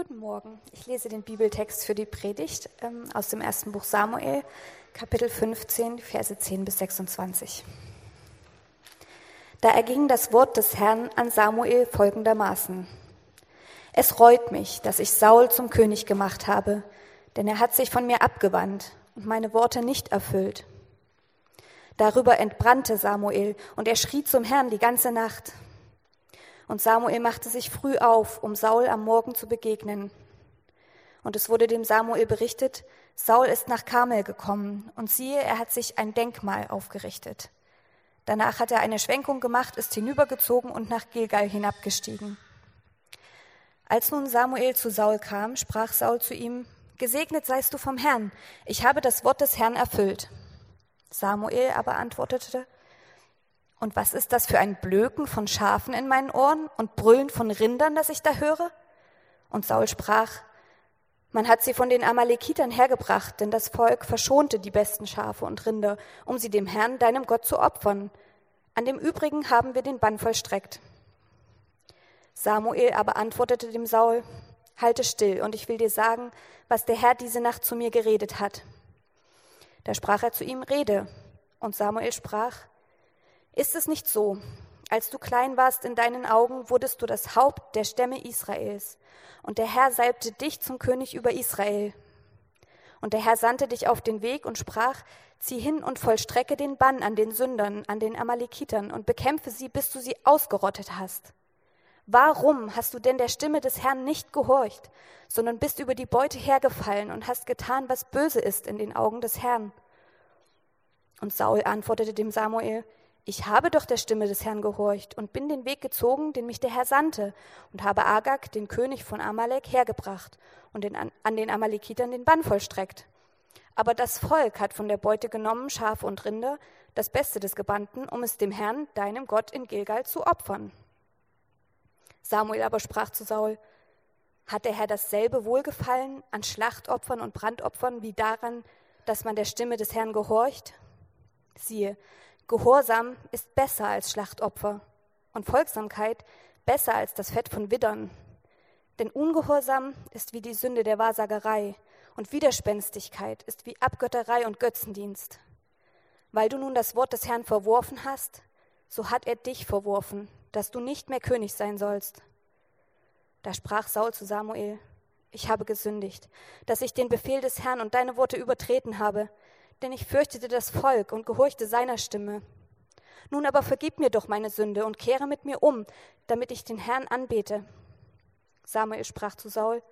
Guten Morgen. Ich lese den Bibeltext für die Predigt ähm, aus dem ersten Buch Samuel, Kapitel 15, Verse 10 bis 26. Da erging das Wort des Herrn an Samuel folgendermaßen. Es reut mich, dass ich Saul zum König gemacht habe, denn er hat sich von mir abgewandt und meine Worte nicht erfüllt. Darüber entbrannte Samuel und er schrie zum Herrn die ganze Nacht. Und Samuel machte sich früh auf, um Saul am Morgen zu begegnen. Und es wurde dem Samuel berichtet, Saul ist nach Karmel gekommen, und siehe, er hat sich ein Denkmal aufgerichtet. Danach hat er eine Schwenkung gemacht, ist hinübergezogen und nach Gilgal hinabgestiegen. Als nun Samuel zu Saul kam, sprach Saul zu ihm, Gesegnet seist du vom Herrn, ich habe das Wort des Herrn erfüllt. Samuel aber antwortete, und was ist das für ein Blöken von Schafen in meinen Ohren und Brüllen von Rindern, das ich da höre? Und Saul sprach, man hat sie von den Amalekitern hergebracht, denn das Volk verschonte die besten Schafe und Rinder, um sie dem Herrn, deinem Gott, zu opfern. An dem übrigen haben wir den Bann vollstreckt. Samuel aber antwortete dem Saul, Halte still, und ich will dir sagen, was der Herr diese Nacht zu mir geredet hat. Da sprach er zu ihm, Rede. Und Samuel sprach, ist es nicht so? Als du klein warst in deinen Augen, wurdest du das Haupt der Stämme Israels. Und der Herr salbte dich zum König über Israel. Und der Herr sandte dich auf den Weg und sprach, zieh hin und vollstrecke den Bann an den Sündern, an den Amalekitern und bekämpfe sie, bis du sie ausgerottet hast. Warum hast du denn der Stimme des Herrn nicht gehorcht, sondern bist über die Beute hergefallen und hast getan, was böse ist in den Augen des Herrn? Und Saul antwortete dem Samuel, ich habe doch der Stimme des Herrn gehorcht und bin den Weg gezogen, den mich der Herr sandte, und habe Agag, den König von Amalek, hergebracht und den, an den Amalekitern den Bann vollstreckt. Aber das Volk hat von der Beute genommen Schafe und Rinder, das Beste des Gebannten, um es dem Herrn, deinem Gott, in Gilgal zu opfern. Samuel aber sprach zu Saul, hat der Herr dasselbe Wohlgefallen an Schlachtopfern und Brandopfern wie daran, dass man der Stimme des Herrn gehorcht? Siehe, Gehorsam ist besser als Schlachtopfer und Folgsamkeit besser als das Fett von Widdern. Denn Ungehorsam ist wie die Sünde der Wahrsagerei und Widerspenstigkeit ist wie Abgötterei und Götzendienst. Weil du nun das Wort des Herrn verworfen hast, so hat er dich verworfen, dass du nicht mehr König sein sollst. Da sprach Saul zu Samuel, ich habe gesündigt, dass ich den Befehl des Herrn und deine Worte übertreten habe, denn ich fürchtete das Volk und gehorchte seiner Stimme. Nun aber vergib mir doch meine Sünde und kehre mit mir um, damit ich den Herrn anbete. Samuel sprach zu Saul,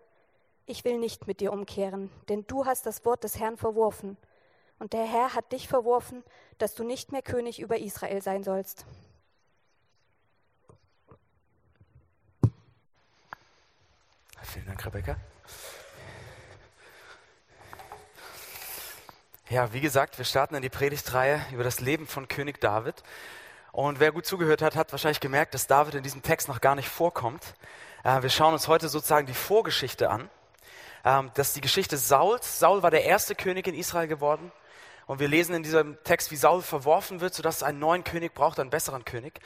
ich will nicht mit dir umkehren, denn du hast das Wort des Herrn verworfen, und der Herr hat dich verworfen, dass du nicht mehr König über Israel sein sollst. Vielen Dank, Rebecca. Ja, wie gesagt, wir starten in die Predigtreihe über das Leben von König David. Und wer gut zugehört hat, hat wahrscheinlich gemerkt, dass David in diesem Text noch gar nicht vorkommt. Äh, wir schauen uns heute sozusagen die Vorgeschichte an. Ähm, das ist die Geschichte Sauls. Saul war der erste König in Israel geworden. Und wir lesen in diesem Text, wie Saul verworfen wird, sodass es einen neuen König braucht, einen besseren König.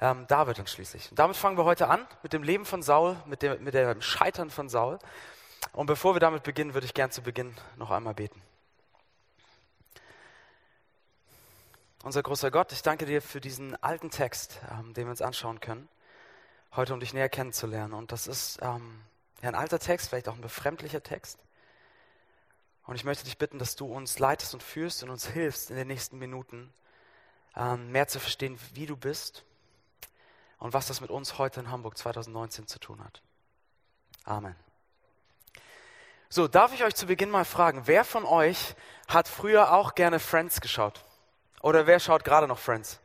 Ähm, David dann schließlich. Und damit fangen wir heute an mit dem Leben von Saul, mit dem, mit dem Scheitern von Saul. Und bevor wir damit beginnen, würde ich gern zu Beginn noch einmal beten. Unser großer Gott, ich danke dir für diesen alten Text, ähm, den wir uns anschauen können, heute um dich näher kennenzulernen. Und das ist ähm, ja, ein alter Text, vielleicht auch ein befremdlicher Text. Und ich möchte dich bitten, dass du uns leitest und führst und uns hilfst in den nächsten Minuten, ähm, mehr zu verstehen, wie du bist und was das mit uns heute in Hamburg 2019 zu tun hat. Amen. So, darf ich euch zu Beginn mal fragen, wer von euch hat früher auch gerne Friends geschaut? Oder wer schaut gerade noch Friends?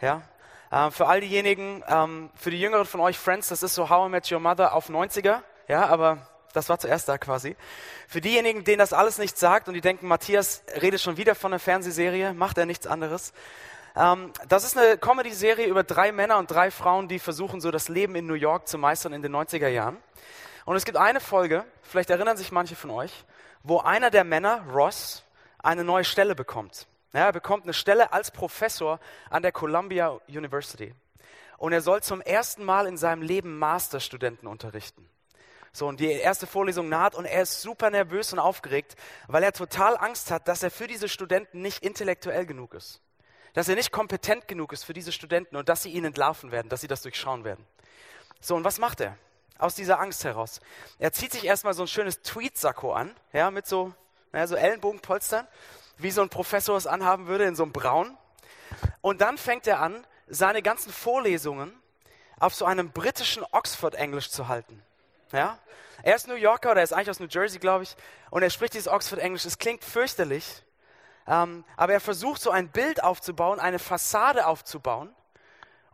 Ja? Ähm, für all diejenigen, ähm, für die Jüngeren von euch, Friends, das ist so How I Met Your Mother auf 90er. Ja, aber das war zuerst da quasi. Für diejenigen, denen das alles nichts sagt und die denken, Matthias redet schon wieder von einer Fernsehserie, macht er nichts anderes. Ähm, das ist eine Comedy-Serie über drei Männer und drei Frauen, die versuchen, so das Leben in New York zu meistern in den 90er Jahren. Und es gibt eine Folge, vielleicht erinnern sich manche von euch, wo einer der Männer, Ross, eine neue Stelle bekommt. Ja, er bekommt eine Stelle als Professor an der Columbia University. Und er soll zum ersten Mal in seinem Leben Masterstudenten unterrichten. So, und die erste Vorlesung naht und er ist super nervös und aufgeregt, weil er total Angst hat, dass er für diese Studenten nicht intellektuell genug ist. Dass er nicht kompetent genug ist für diese Studenten und dass sie ihn entlarven werden, dass sie das durchschauen werden. So, und was macht er? Aus dieser Angst heraus. Er zieht sich erstmal so ein schönes Tweetsacko an, ja, mit so, naja, so Ellenbogenpolstern, wie so ein Professor es anhaben würde, in so einem Braun. Und dann fängt er an, seine ganzen Vorlesungen auf so einem britischen Oxford-Englisch zu halten. Ja? Er ist New Yorker oder er ist eigentlich aus New Jersey, glaube ich, und er spricht dieses Oxford-Englisch. Es klingt fürchterlich, ähm, aber er versucht so ein Bild aufzubauen, eine Fassade aufzubauen,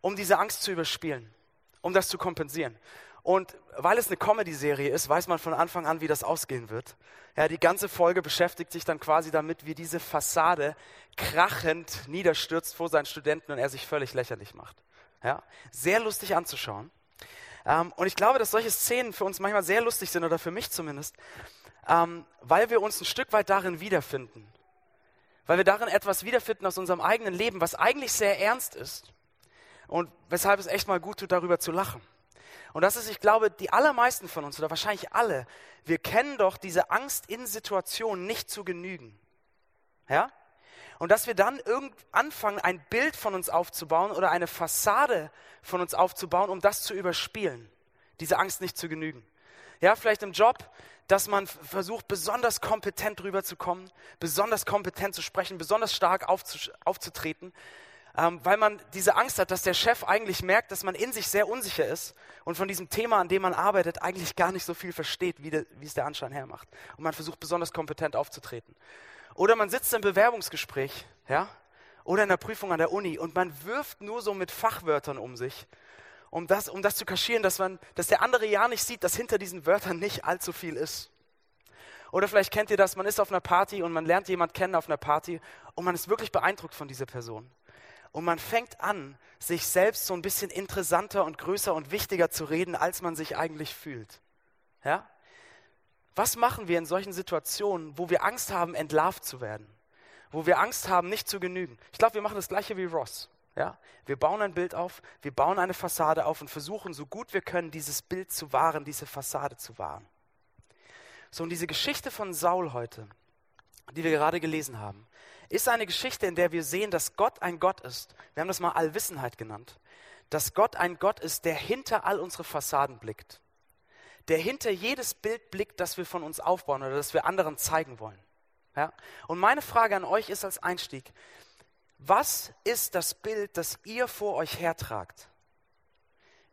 um diese Angst zu überspielen, um das zu kompensieren. Und weil es eine Comedy-Serie ist, weiß man von Anfang an, wie das ausgehen wird. Ja, die ganze Folge beschäftigt sich dann quasi damit, wie diese Fassade krachend niederstürzt vor seinen Studenten und er sich völlig lächerlich macht. Ja, sehr lustig anzuschauen. Ähm, und ich glaube, dass solche Szenen für uns manchmal sehr lustig sind, oder für mich zumindest, ähm, weil wir uns ein Stück weit darin wiederfinden. Weil wir darin etwas wiederfinden aus unserem eigenen Leben, was eigentlich sehr ernst ist. Und weshalb es echt mal gut tut, darüber zu lachen. Und das ist, ich glaube, die allermeisten von uns, oder wahrscheinlich alle, wir kennen doch diese Angst in Situationen nicht zu genügen. Ja? Und dass wir dann irgend anfangen, ein Bild von uns aufzubauen oder eine Fassade von uns aufzubauen, um das zu überspielen, diese Angst nicht zu genügen. Ja, vielleicht im Job, dass man versucht, besonders kompetent rüberzukommen, besonders kompetent zu sprechen, besonders stark aufzutreten, ähm, weil man diese Angst hat, dass der Chef eigentlich merkt, dass man in sich sehr unsicher ist und von diesem Thema, an dem man arbeitet, eigentlich gar nicht so viel versteht, wie, de, wie es der Anschein hermacht. Und man versucht, besonders kompetent aufzutreten. Oder man sitzt im Bewerbungsgespräch, ja, oder in der Prüfung an der Uni und man wirft nur so mit Fachwörtern um sich, um das, um das zu kaschieren, dass, man, dass der andere ja nicht sieht, dass hinter diesen Wörtern nicht allzu viel ist. Oder vielleicht kennt ihr das, man ist auf einer Party und man lernt jemand kennen auf einer Party und man ist wirklich beeindruckt von dieser Person. Und man fängt an, sich selbst so ein bisschen interessanter und größer und wichtiger zu reden, als man sich eigentlich fühlt. Ja? Was machen wir in solchen Situationen, wo wir Angst haben, entlarvt zu werden? Wo wir Angst haben, nicht zu genügen? Ich glaube, wir machen das gleiche wie Ross. Ja? Wir bauen ein Bild auf, wir bauen eine Fassade auf und versuchen, so gut wir können, dieses Bild zu wahren, diese Fassade zu wahren. So, und diese Geschichte von Saul heute, die wir gerade gelesen haben, ist eine Geschichte, in der wir sehen, dass Gott ein Gott ist. Wir haben das mal Allwissenheit genannt. Dass Gott ein Gott ist, der hinter all unsere Fassaden blickt der hinter jedes Bild blickt, das wir von uns aufbauen oder das wir anderen zeigen wollen. Ja? Und meine Frage an euch ist als Einstieg, was ist das Bild, das ihr vor euch hertragt?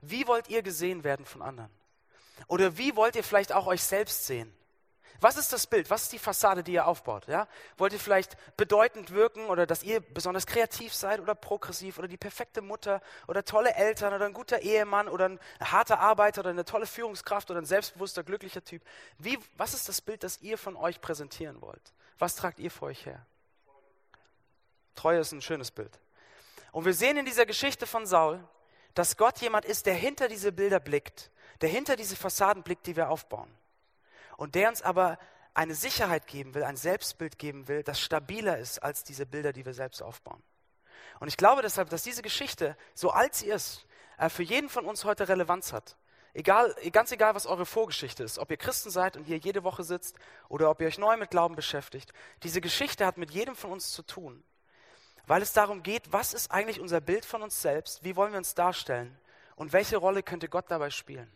Wie wollt ihr gesehen werden von anderen? Oder wie wollt ihr vielleicht auch euch selbst sehen? Was ist das Bild? Was ist die Fassade, die ihr aufbaut? Ja? Wollt ihr vielleicht bedeutend wirken oder dass ihr besonders kreativ seid oder progressiv oder die perfekte Mutter oder tolle Eltern oder ein guter Ehemann oder ein harter Arbeiter oder eine tolle Führungskraft oder ein selbstbewusster, glücklicher Typ? Wie, was ist das Bild, das ihr von euch präsentieren wollt? Was tragt ihr vor euch her? Treue ist ein schönes Bild. Und wir sehen in dieser Geschichte von Saul, dass Gott jemand ist, der hinter diese Bilder blickt, der hinter diese Fassaden blickt, die wir aufbauen und der uns aber eine Sicherheit geben will, ein Selbstbild geben will, das stabiler ist als diese Bilder, die wir selbst aufbauen. Und ich glaube deshalb, dass diese Geschichte, so alt sie ist, äh, für jeden von uns heute Relevanz hat. Egal, ganz egal, was eure Vorgeschichte ist, ob ihr Christen seid und hier jede Woche sitzt oder ob ihr euch neu mit Glauben beschäftigt. Diese Geschichte hat mit jedem von uns zu tun, weil es darum geht, was ist eigentlich unser Bild von uns selbst, wie wollen wir uns darstellen und welche Rolle könnte Gott dabei spielen.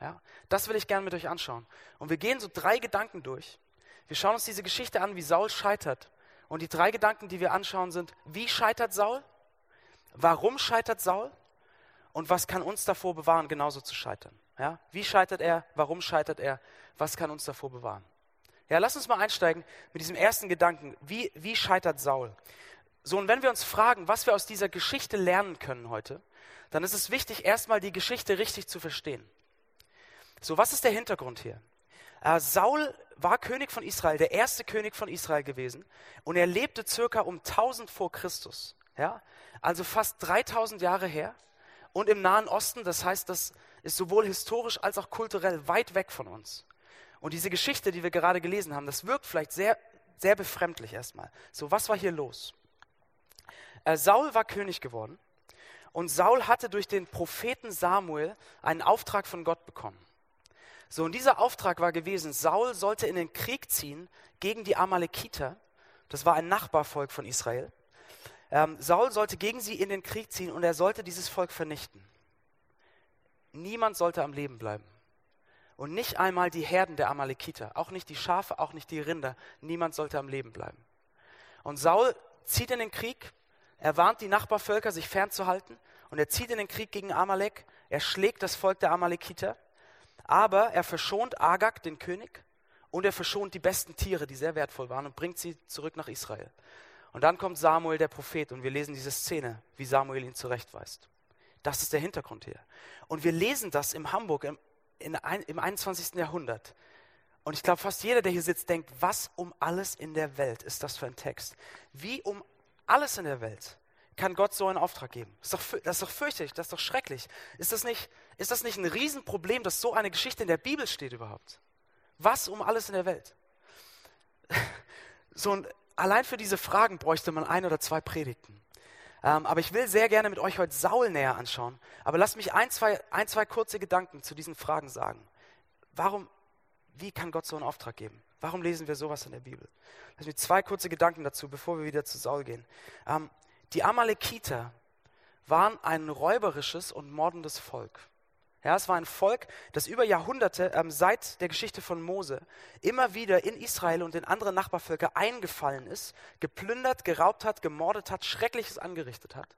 Ja, das will ich gerne mit euch anschauen. Und wir gehen so drei Gedanken durch. Wir schauen uns diese Geschichte an, wie Saul scheitert. Und die drei Gedanken, die wir anschauen, sind, wie scheitert Saul? Warum scheitert Saul? Und was kann uns davor bewahren, genauso zu scheitern? Ja, wie scheitert er? Warum scheitert er? Was kann uns davor bewahren? Ja, lass uns mal einsteigen mit diesem ersten Gedanken. Wie, wie scheitert Saul? So, und wenn wir uns fragen, was wir aus dieser Geschichte lernen können heute, dann ist es wichtig, erstmal die Geschichte richtig zu verstehen. So, was ist der Hintergrund hier? Äh, Saul war König von Israel, der erste König von Israel gewesen. Und er lebte circa um 1000 vor Christus. Ja? Also fast 3000 Jahre her. Und im Nahen Osten, das heißt, das ist sowohl historisch als auch kulturell weit weg von uns. Und diese Geschichte, die wir gerade gelesen haben, das wirkt vielleicht sehr, sehr befremdlich erstmal. So, was war hier los? Äh, Saul war König geworden. Und Saul hatte durch den Propheten Samuel einen Auftrag von Gott bekommen. So, und dieser Auftrag war gewesen, Saul sollte in den Krieg ziehen gegen die Amalekiter. Das war ein Nachbarvolk von Israel. Ähm, Saul sollte gegen sie in den Krieg ziehen und er sollte dieses Volk vernichten. Niemand sollte am Leben bleiben. Und nicht einmal die Herden der Amalekiter, auch nicht die Schafe, auch nicht die Rinder. Niemand sollte am Leben bleiben. Und Saul zieht in den Krieg, er warnt die Nachbarvölker, sich fernzuhalten, und er zieht in den Krieg gegen Amalek, er schlägt das Volk der Amalekiter, aber er verschont Agag, den König, und er verschont die besten Tiere, die sehr wertvoll waren, und bringt sie zurück nach Israel. Und dann kommt Samuel, der Prophet, und wir lesen diese Szene, wie Samuel ihn zurechtweist. Das ist der Hintergrund hier. Und wir lesen das im Hamburg im, in, im 21. Jahrhundert. Und ich glaube, fast jeder, der hier sitzt, denkt, was um alles in der Welt ist das für ein Text? Wie um alles in der Welt kann Gott so einen Auftrag geben? Das ist doch, das ist doch fürchterlich, das ist doch schrecklich. Ist das, nicht, ist das nicht ein Riesenproblem, dass so eine Geschichte in der Bibel steht überhaupt? Was um alles in der Welt? So ein, allein für diese Fragen bräuchte man ein oder zwei Predigten. Ähm, aber ich will sehr gerne mit euch heute Saul näher anschauen. Aber lasst mich ein zwei, ein, zwei kurze Gedanken zu diesen Fragen sagen. Warum, wie kann Gott so einen Auftrag geben? Warum lesen wir sowas in der Bibel? Lass mich zwei kurze Gedanken dazu, bevor wir wieder zu Saul gehen. Ähm, die Amalekiter waren ein räuberisches und mordendes Volk. Ja, es war ein Volk, das über Jahrhunderte ähm, seit der Geschichte von Mose immer wieder in Israel und in andere Nachbarvölker eingefallen ist, geplündert, geraubt hat, gemordet hat, Schreckliches angerichtet hat.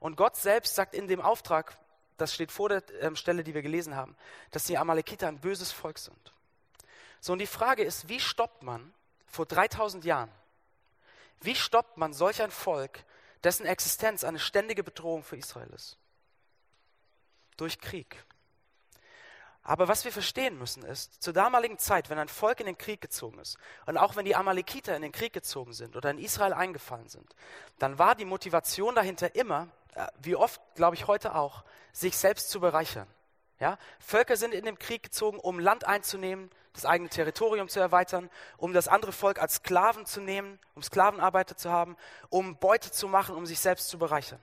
Und Gott selbst sagt in dem Auftrag, das steht vor der ähm, Stelle, die wir gelesen haben, dass die Amalekiter ein böses Volk sind. So, und die Frage ist, wie stoppt man vor 3000 Jahren, wie stoppt man solch ein Volk, dessen Existenz eine ständige Bedrohung für Israel ist? Durch Krieg. Aber was wir verstehen müssen ist, zur damaligen Zeit, wenn ein Volk in den Krieg gezogen ist und auch wenn die Amalekiter in den Krieg gezogen sind oder in Israel eingefallen sind, dann war die Motivation dahinter immer, äh, wie oft, glaube ich, heute auch, sich selbst zu bereichern. Ja? Völker sind in den Krieg gezogen, um Land einzunehmen, das eigene Territorium zu erweitern, um das andere Volk als Sklaven zu nehmen, um Sklavenarbeiter zu haben, um Beute zu machen, um sich selbst zu bereichern.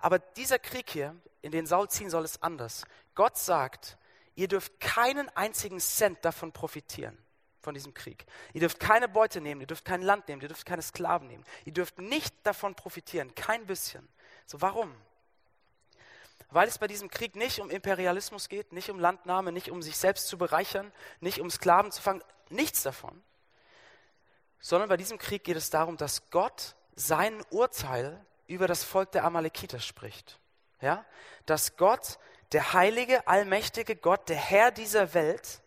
Aber dieser Krieg hier, in den Saul ziehen soll, ist anders. Gott sagt, ihr dürft keinen einzigen Cent davon profitieren, von diesem Krieg. Ihr dürft keine Beute nehmen, ihr dürft kein Land nehmen, ihr dürft keine Sklaven nehmen. Ihr dürft nicht davon profitieren, kein bisschen. So, warum? Weil es bei diesem Krieg nicht um Imperialismus geht, nicht um Landnahme, nicht um sich selbst zu bereichern, nicht um Sklaven zu fangen, nichts davon. Sondern bei diesem Krieg geht es darum, dass Gott sein Urteil über das Volk der Amalekiter spricht. Ja? Dass Gott der heilige, allmächtige Gott, der Herr dieser Welt,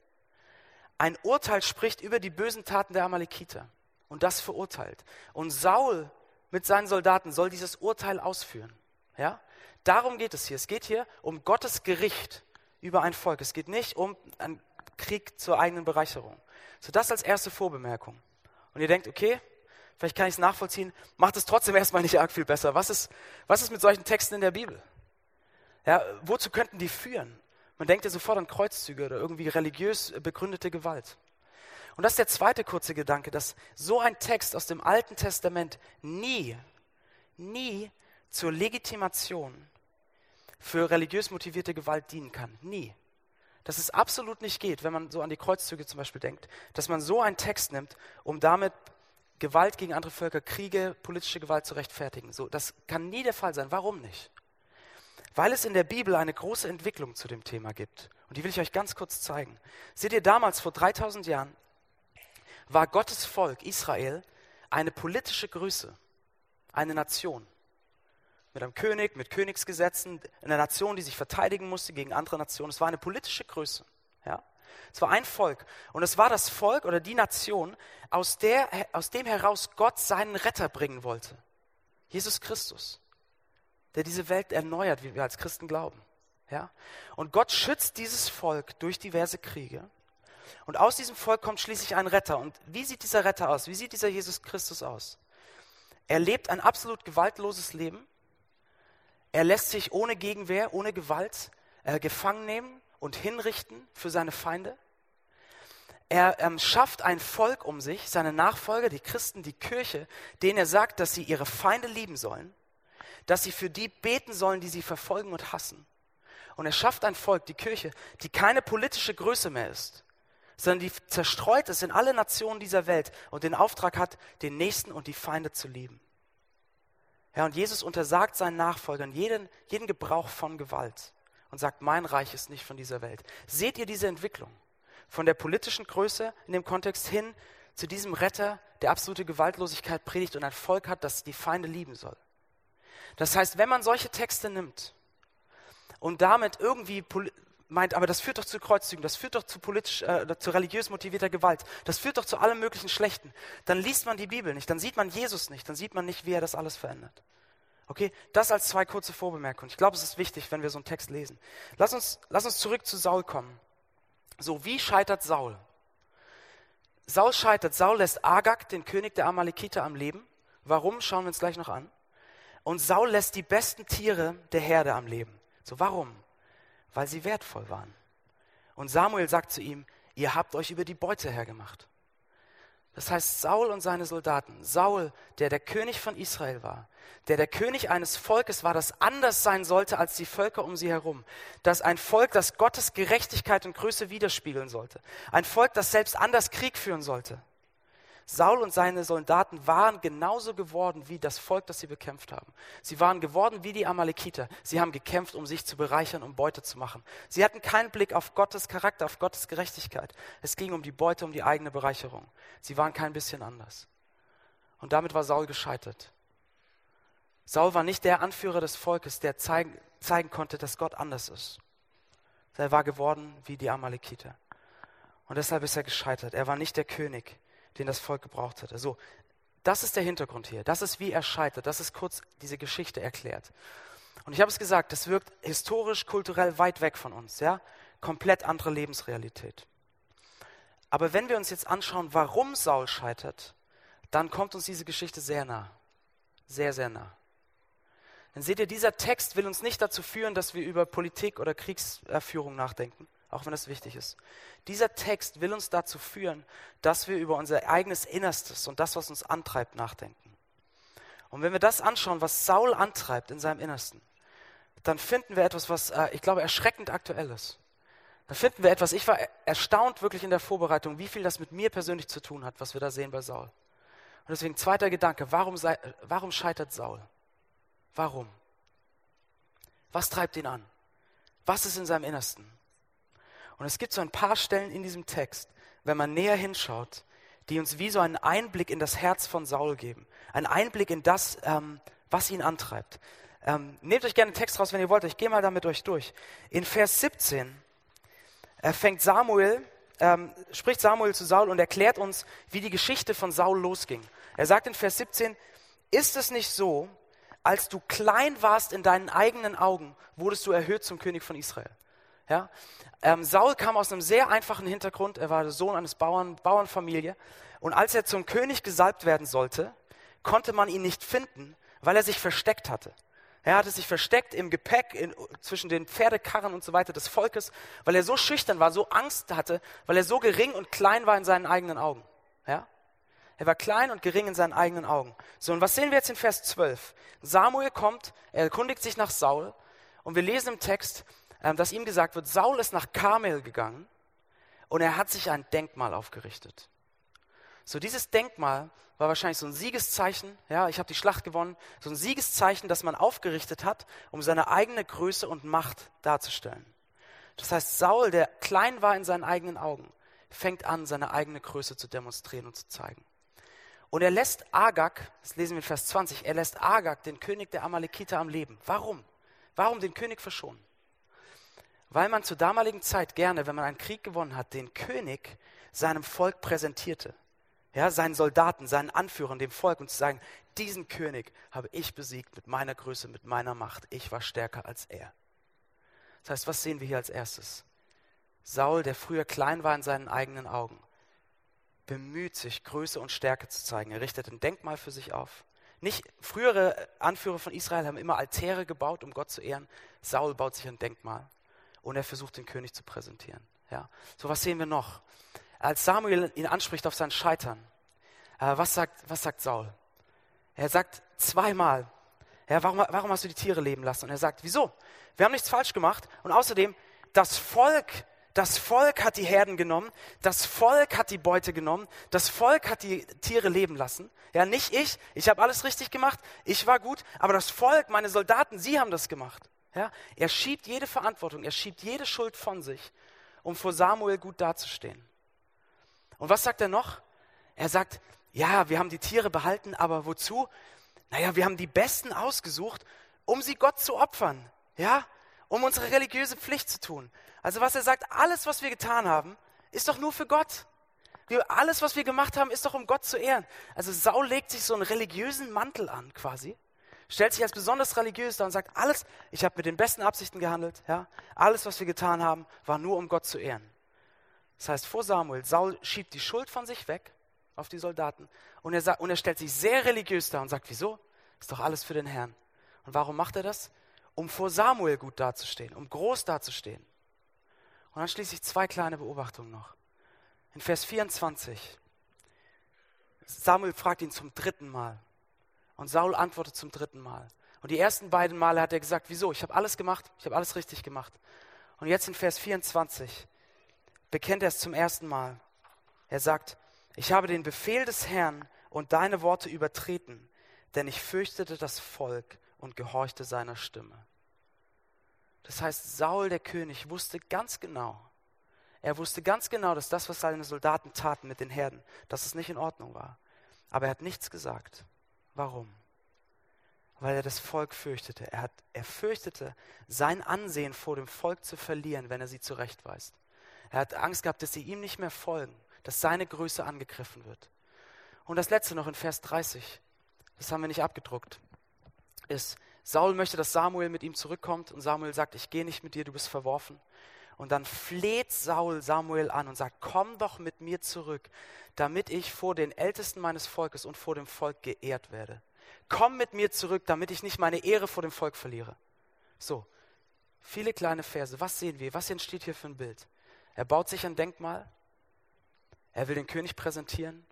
ein Urteil spricht über die bösen Taten der Amalekiter und das verurteilt. Und Saul mit seinen Soldaten soll dieses Urteil ausführen. Ja? Darum geht es hier. Es geht hier um Gottes Gericht über ein Volk. Es geht nicht um einen Krieg zur eigenen Bereicherung. So das als erste Vorbemerkung. Und ihr denkt, okay, vielleicht kann ich es nachvollziehen, macht es trotzdem erstmal nicht arg viel besser. Was ist, was ist mit solchen Texten in der Bibel? Ja, wozu könnten die führen? Man denkt ja sofort an Kreuzzüge oder irgendwie religiös begründete Gewalt. Und das ist der zweite kurze Gedanke, dass so ein Text aus dem Alten Testament nie, nie zur Legitimation für religiös motivierte Gewalt dienen kann. Nie. Dass es absolut nicht geht, wenn man so an die Kreuzzüge zum Beispiel denkt, dass man so einen Text nimmt, um damit Gewalt gegen andere Völker, Kriege, politische Gewalt zu rechtfertigen. So, das kann nie der Fall sein. Warum nicht? weil es in der Bibel eine große Entwicklung zu dem Thema gibt. Und die will ich euch ganz kurz zeigen. Seht ihr, damals vor 3000 Jahren war Gottes Volk Israel eine politische Größe, eine Nation. Mit einem König, mit Königsgesetzen, eine Nation, die sich verteidigen musste gegen andere Nationen. Es war eine politische Größe. Ja? Es war ein Volk. Und es war das Volk oder die Nation, aus, der, aus dem heraus Gott seinen Retter bringen wollte. Jesus Christus der diese Welt erneuert, wie wir als Christen glauben. Ja? Und Gott schützt dieses Volk durch diverse Kriege. Und aus diesem Volk kommt schließlich ein Retter. Und wie sieht dieser Retter aus? Wie sieht dieser Jesus Christus aus? Er lebt ein absolut gewaltloses Leben. Er lässt sich ohne Gegenwehr, ohne Gewalt äh, gefangen nehmen und hinrichten für seine Feinde. Er ähm, schafft ein Volk um sich, seine Nachfolger, die Christen, die Kirche, denen er sagt, dass sie ihre Feinde lieben sollen dass sie für die beten sollen, die sie verfolgen und hassen. Und er schafft ein Volk, die Kirche, die keine politische Größe mehr ist, sondern die zerstreut ist in alle Nationen dieser Welt und den Auftrag hat, den Nächsten und die Feinde zu lieben. Ja, und Jesus untersagt seinen Nachfolgern jeden, jeden Gebrauch von Gewalt und sagt, mein Reich ist nicht von dieser Welt. Seht ihr diese Entwicklung? Von der politischen Größe in dem Kontext hin zu diesem Retter, der absolute Gewaltlosigkeit predigt und ein Volk hat, das die Feinde lieben soll. Das heißt, wenn man solche Texte nimmt und damit irgendwie meint, aber das führt doch zu Kreuzzügen, das führt doch zu politisch, äh, zu religiös motivierter Gewalt, das führt doch zu allem möglichen Schlechten, dann liest man die Bibel nicht, dann sieht man Jesus nicht, dann sieht man nicht, wie er das alles verändert. Okay, das als zwei kurze Vorbemerkungen. Ich glaube, es ist wichtig, wenn wir so einen Text lesen. Lass uns, lass uns zurück zu Saul kommen. So, wie scheitert Saul? Saul scheitert. Saul lässt Agag, den König der Amalekiter, am Leben. Warum, schauen wir uns gleich noch an. Und Saul lässt die besten Tiere der Herde am Leben. So, warum? Weil sie wertvoll waren. Und Samuel sagt zu ihm, ihr habt euch über die Beute hergemacht. Das heißt, Saul und seine Soldaten, Saul, der der König von Israel war, der der König eines Volkes war, das anders sein sollte als die Völker um sie herum, das ein Volk, das Gottes Gerechtigkeit und Größe widerspiegeln sollte, ein Volk, das selbst anders Krieg führen sollte. Saul und seine Soldaten waren genauso geworden wie das Volk, das sie bekämpft haben. Sie waren geworden wie die Amalekiter. Sie haben gekämpft, um sich zu bereichern, um Beute zu machen. Sie hatten keinen Blick auf Gottes Charakter, auf Gottes Gerechtigkeit. Es ging um die Beute, um die eigene Bereicherung. Sie waren kein bisschen anders. Und damit war Saul gescheitert. Saul war nicht der Anführer des Volkes, der zeigen, zeigen konnte, dass Gott anders ist. Er war geworden wie die Amalekiter. Und deshalb ist er gescheitert. Er war nicht der König den das Volk gebraucht hatte. So, das ist der Hintergrund hier. Das ist, wie er scheitert. Das ist kurz diese Geschichte erklärt. Und ich habe es gesagt, das wirkt historisch, kulturell weit weg von uns. Ja? Komplett andere Lebensrealität. Aber wenn wir uns jetzt anschauen, warum Saul scheitert, dann kommt uns diese Geschichte sehr nah. Sehr, sehr nah. Dann seht ihr, dieser Text will uns nicht dazu führen, dass wir über Politik oder Kriegsführung nachdenken auch wenn das wichtig ist. Dieser Text will uns dazu führen, dass wir über unser eigenes Innerstes und das, was uns antreibt, nachdenken. Und wenn wir das anschauen, was Saul antreibt in seinem Innersten, dann finden wir etwas, was äh, ich glaube erschreckend aktuell ist. Dann finden wir etwas, ich war erstaunt wirklich in der Vorbereitung, wie viel das mit mir persönlich zu tun hat, was wir da sehen bei Saul. Und deswegen zweiter Gedanke, warum, sei, warum scheitert Saul? Warum? Was treibt ihn an? Was ist in seinem Innersten? Und es gibt so ein paar Stellen in diesem Text, wenn man näher hinschaut, die uns wie so einen Einblick in das Herz von Saul geben. Einen Einblick in das, ähm, was ihn antreibt. Ähm, nehmt euch gerne den Text raus, wenn ihr wollt. Ich gehe mal damit euch durch. In Vers 17 äh, fängt Samuel, ähm, spricht Samuel zu Saul und erklärt uns, wie die Geschichte von Saul losging. Er sagt in Vers 17, ist es nicht so, als du klein warst in deinen eigenen Augen, wurdest du erhöht zum König von Israel? Ja? Ähm, Saul kam aus einem sehr einfachen Hintergrund. Er war der Sohn eines Bauern, Bauernfamilie. Und als er zum König gesalbt werden sollte, konnte man ihn nicht finden, weil er sich versteckt hatte. Er hatte sich versteckt im Gepäck in, zwischen den Pferdekarren und so weiter des Volkes, weil er so schüchtern war, so Angst hatte, weil er so gering und klein war in seinen eigenen Augen. Ja? Er war klein und gering in seinen eigenen Augen. So, und was sehen wir jetzt in Vers 12? Samuel kommt, er erkundigt sich nach Saul und wir lesen im Text, dass ihm gesagt wird, Saul ist nach Karmel gegangen und er hat sich ein Denkmal aufgerichtet. So dieses Denkmal war wahrscheinlich so ein Siegeszeichen, ja, ich habe die Schlacht gewonnen, so ein Siegeszeichen, das man aufgerichtet hat, um seine eigene Größe und Macht darzustellen. Das heißt, Saul, der klein war in seinen eigenen Augen, fängt an, seine eigene Größe zu demonstrieren und zu zeigen. Und er lässt Agag, das lesen wir in Vers 20, er lässt Agag, den König der Amalekiter, am Leben. Warum? Warum den König verschonen? Weil man zur damaligen Zeit gerne, wenn man einen Krieg gewonnen hat, den König seinem Volk präsentierte. Ja, seinen Soldaten, seinen Anführern, dem Volk und zu sagen, diesen König habe ich besiegt mit meiner Größe, mit meiner Macht. Ich war stärker als er. Das heißt, was sehen wir hier als erstes? Saul, der früher klein war in seinen eigenen Augen, bemüht sich, Größe und Stärke zu zeigen. Er richtet ein Denkmal für sich auf. Nicht frühere Anführer von Israel haben immer Altäre gebaut, um Gott zu ehren. Saul baut sich ein Denkmal und er versucht den König zu präsentieren. Ja. So, was sehen wir noch? Als Samuel ihn anspricht auf sein Scheitern, äh, was, sagt, was sagt Saul? Er sagt zweimal, Ja, warum, warum hast du die Tiere leben lassen? Und er sagt, wieso? Wir haben nichts falsch gemacht. Und außerdem, das Volk, das Volk hat die Herden genommen, das Volk hat die Beute genommen, das Volk hat die Tiere leben lassen. Ja, nicht ich. Ich habe alles richtig gemacht. Ich war gut. Aber das Volk, meine Soldaten, sie haben das gemacht. Ja, er schiebt jede Verantwortung, er schiebt jede Schuld von sich, um vor Samuel gut dazustehen. Und was sagt er noch? Er sagt, ja, wir haben die Tiere behalten, aber wozu? Naja, wir haben die Besten ausgesucht, um sie Gott zu opfern, ja, um unsere religiöse Pflicht zu tun. Also was er sagt, alles, was wir getan haben, ist doch nur für Gott. Wir, alles, was wir gemacht haben, ist doch um Gott zu ehren. Also Saul legt sich so einen religiösen Mantel an, quasi, stellt sich als besonders religiös dar und sagt, alles, ich habe mit den besten Absichten gehandelt, ja, alles, was wir getan haben, war nur um Gott zu ehren. Das heißt, vor Samuel, Saul schiebt die Schuld von sich weg auf die Soldaten und er, und er stellt sich sehr religiös dar und sagt, wieso? Ist doch alles für den Herrn. Und warum macht er das? Um vor Samuel gut dazustehen, um groß dazustehen. Und dann schließlich zwei kleine Beobachtungen noch. In Vers 24, Samuel fragt ihn zum dritten Mal. Und Saul antwortet zum dritten Mal. Und die ersten beiden Male hat er gesagt, wieso? Ich habe alles gemacht, ich habe alles richtig gemacht. Und jetzt in Vers 24 bekennt er es zum ersten Mal. Er sagt, ich habe den Befehl des Herrn und deine Worte übertreten, denn ich fürchtete das Volk und gehorchte seiner Stimme. Das heißt, Saul der König wusste ganz genau, er wusste ganz genau, dass das, was seine Soldaten taten mit den Herden, dass es nicht in Ordnung war. Aber er hat nichts gesagt. Warum? Weil er das Volk fürchtete. Er, hat, er fürchtete, sein Ansehen vor dem Volk zu verlieren, wenn er sie zurechtweist. Er hat Angst gehabt, dass sie ihm nicht mehr folgen, dass seine Größe angegriffen wird. Und das letzte noch in Vers 30, das haben wir nicht abgedruckt, ist, Saul möchte, dass Samuel mit ihm zurückkommt und Samuel sagt, ich gehe nicht mit dir, du bist verworfen. Und dann fleht Saul Samuel an und sagt, komm doch mit mir zurück, damit ich vor den Ältesten meines Volkes und vor dem Volk geehrt werde. Komm mit mir zurück, damit ich nicht meine Ehre vor dem Volk verliere. So, viele kleine Verse. Was sehen wir? Was entsteht hier für ein Bild? Er baut sich ein Denkmal. Er will den König präsentieren.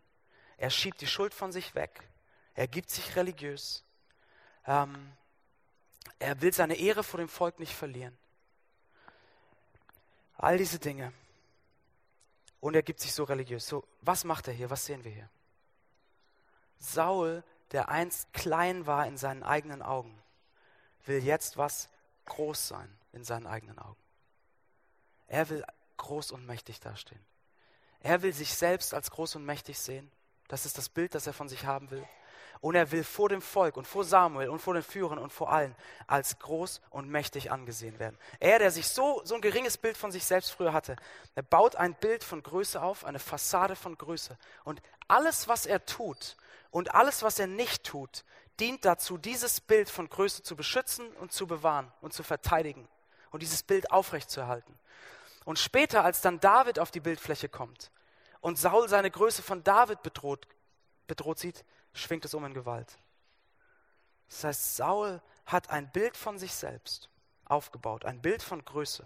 Er schiebt die Schuld von sich weg. Er gibt sich religiös. Ähm, er will seine Ehre vor dem Volk nicht verlieren. All diese Dinge. Und er gibt sich so religiös. So, was macht er hier? Was sehen wir hier? Saul, der einst klein war in seinen eigenen Augen, will jetzt was groß sein in seinen eigenen Augen. Er will groß und mächtig dastehen. Er will sich selbst als groß und mächtig sehen. Das ist das Bild, das er von sich haben will. Und er will vor dem Volk und vor Samuel und vor den Führern und vor allen als groß und mächtig angesehen werden. Er, der sich so, so ein geringes Bild von sich selbst früher hatte, er baut ein Bild von Größe auf, eine Fassade von Größe. Und alles, was er tut und alles, was er nicht tut, dient dazu, dieses Bild von Größe zu beschützen und zu bewahren und zu verteidigen und dieses Bild aufrechtzuerhalten. Und später, als dann David auf die Bildfläche kommt und Saul seine Größe von David bedroht, bedroht sieht, schwingt es um in Gewalt. Das heißt, Saul hat ein Bild von sich selbst aufgebaut, ein Bild von Größe.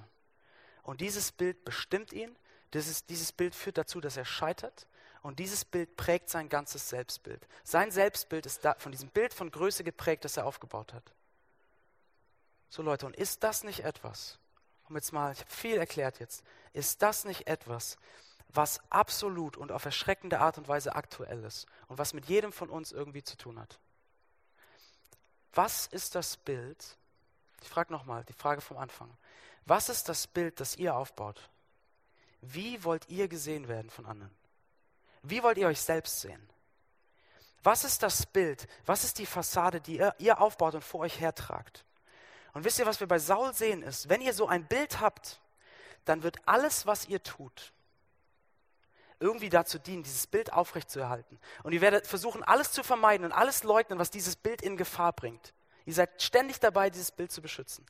Und dieses Bild bestimmt ihn, dieses, dieses Bild führt dazu, dass er scheitert und dieses Bild prägt sein ganzes Selbstbild. Sein Selbstbild ist da, von diesem Bild von Größe geprägt, das er aufgebaut hat. So Leute, und ist das nicht etwas, um jetzt mal, ich habe viel erklärt jetzt, ist das nicht etwas, was absolut und auf erschreckende Art und Weise aktuell ist und was mit jedem von uns irgendwie zu tun hat? Was ist das Bild? Ich frage nochmal, die Frage vom Anfang. Was ist das Bild, das ihr aufbaut? Wie wollt ihr gesehen werden von anderen? Wie wollt ihr euch selbst sehen? Was ist das Bild? Was ist die Fassade, die ihr, ihr aufbaut und vor euch hertragt? Und wisst ihr, was wir bei Saul sehen ist, wenn ihr so ein Bild habt, dann wird alles, was ihr tut, irgendwie dazu dienen, dieses Bild aufrechtzuerhalten. Und ihr werdet versuchen, alles zu vermeiden und alles leugnen, was dieses Bild in Gefahr bringt. Ihr seid ständig dabei, dieses Bild zu beschützen.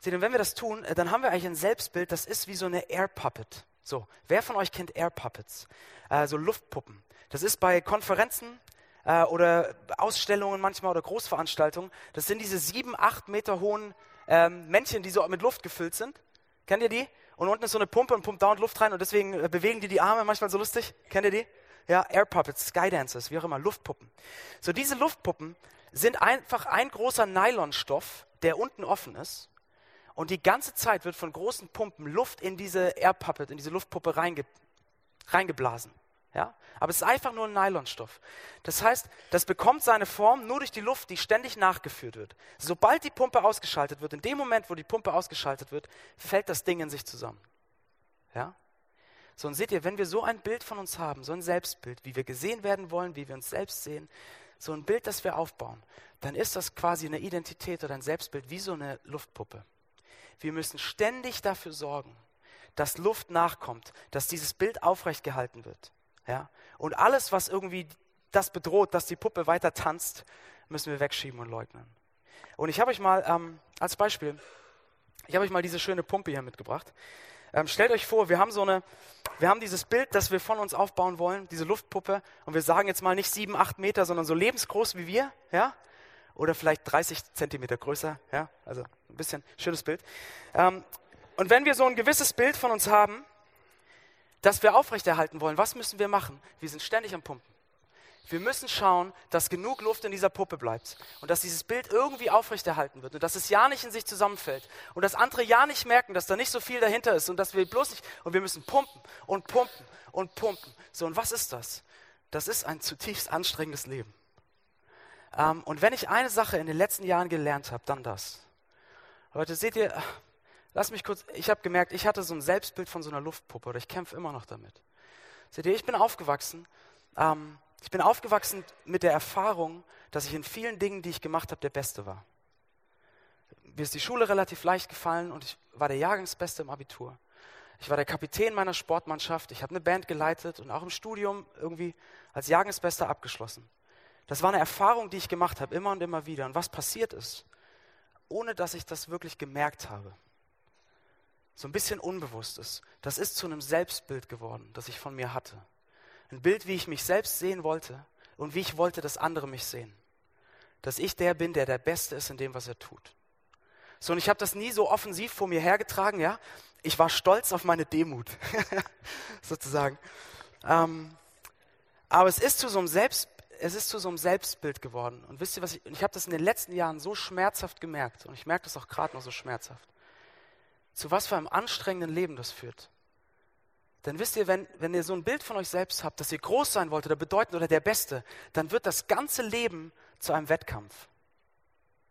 Seht ihr, wenn wir das tun, äh, dann haben wir eigentlich ein Selbstbild, das ist wie so eine Air Puppet. So, wer von euch kennt Air Puppets? Äh, so Luftpuppen. Das ist bei Konferenzen äh, oder Ausstellungen manchmal oder Großveranstaltungen. Das sind diese sieben, acht Meter hohen ähm, Männchen, die so mit Luft gefüllt sind. Kennt ihr die? Und unten ist so eine Pumpe und pumpt dauernd Luft rein und deswegen äh, bewegen die die Arme manchmal so lustig. Kennt ihr die? Ja, Air Puppets, Sky Dancers, wie auch immer, Luftpuppen. So diese Luftpuppen, sind einfach ein großer Nylonstoff, der unten offen ist. Und die ganze Zeit wird von großen Pumpen Luft in diese Air Puppet, in diese Luftpuppe reinge reingeblasen. Ja? Aber es ist einfach nur ein Nylonstoff. Das heißt, das bekommt seine Form nur durch die Luft, die ständig nachgeführt wird. Sobald die Pumpe ausgeschaltet wird, in dem Moment, wo die Pumpe ausgeschaltet wird, fällt das Ding in sich zusammen. Ja? So, und seht ihr, wenn wir so ein Bild von uns haben, so ein Selbstbild, wie wir gesehen werden wollen, wie wir uns selbst sehen, so ein Bild, das wir aufbauen, dann ist das quasi eine Identität oder ein Selbstbild wie so eine Luftpuppe. Wir müssen ständig dafür sorgen, dass Luft nachkommt, dass dieses Bild aufrecht gehalten wird. Ja? Und alles, was irgendwie das bedroht, dass die Puppe weiter tanzt, müssen wir wegschieben und leugnen. Und ich habe euch mal ähm, als Beispiel, ich habe euch mal diese schöne Pumpe hier mitgebracht. Ähm, stellt euch vor, wir haben so eine, wir haben dieses Bild, das wir von uns aufbauen wollen, diese Luftpuppe, und wir sagen jetzt mal nicht sieben, acht Meter, sondern so lebensgroß wie wir, ja, oder vielleicht 30 Zentimeter größer, ja, also ein bisschen schönes Bild. Ähm, und wenn wir so ein gewisses Bild von uns haben, das wir aufrechterhalten wollen, was müssen wir machen? Wir sind ständig am Pumpen. Wir müssen schauen, dass genug Luft in dieser Puppe bleibt und dass dieses Bild irgendwie aufrechterhalten wird und dass es ja nicht in sich zusammenfällt und dass andere ja nicht merken, dass da nicht so viel dahinter ist und dass wir bloß nicht und wir müssen pumpen und pumpen und pumpen. So und was ist das? Das ist ein zutiefst anstrengendes Leben. Ähm, und wenn ich eine Sache in den letzten Jahren gelernt habe, dann das. Leute, seht ihr, Lass mich kurz, ich habe gemerkt, ich hatte so ein Selbstbild von so einer Luftpuppe oder ich kämpfe immer noch damit. Seht ihr, ich bin aufgewachsen, ähm, ich bin aufgewachsen mit der Erfahrung, dass ich in vielen Dingen, die ich gemacht habe, der Beste war. Mir ist die Schule relativ leicht gefallen und ich war der Jahrgangsbeste im Abitur. Ich war der Kapitän meiner Sportmannschaft, ich habe eine Band geleitet und auch im Studium irgendwie als Jahrgangsbester abgeschlossen. Das war eine Erfahrung, die ich gemacht habe, immer und immer wieder. Und was passiert ist, ohne dass ich das wirklich gemerkt habe, so ein bisschen unbewusst ist, das ist zu einem Selbstbild geworden, das ich von mir hatte. Ein Bild, wie ich mich selbst sehen wollte und wie ich wollte, dass andere mich sehen. Dass ich der bin, der der Beste ist in dem, was er tut. So, und ich habe das nie so offensiv vor mir hergetragen, ja. Ich war stolz auf meine Demut, sozusagen. Ähm, aber es ist zu so einem Selbst, es ist zu so einem Selbstbild geworden. Und wisst ihr was? Ich, ich habe das in den letzten Jahren so schmerzhaft gemerkt und ich merke das auch gerade noch so schmerzhaft zu was für einem anstrengenden Leben das führt. Denn wisst ihr, wenn, wenn ihr so ein Bild von euch selbst habt, dass ihr groß sein wollt oder bedeutend oder der Beste, dann wird das ganze Leben zu einem Wettkampf.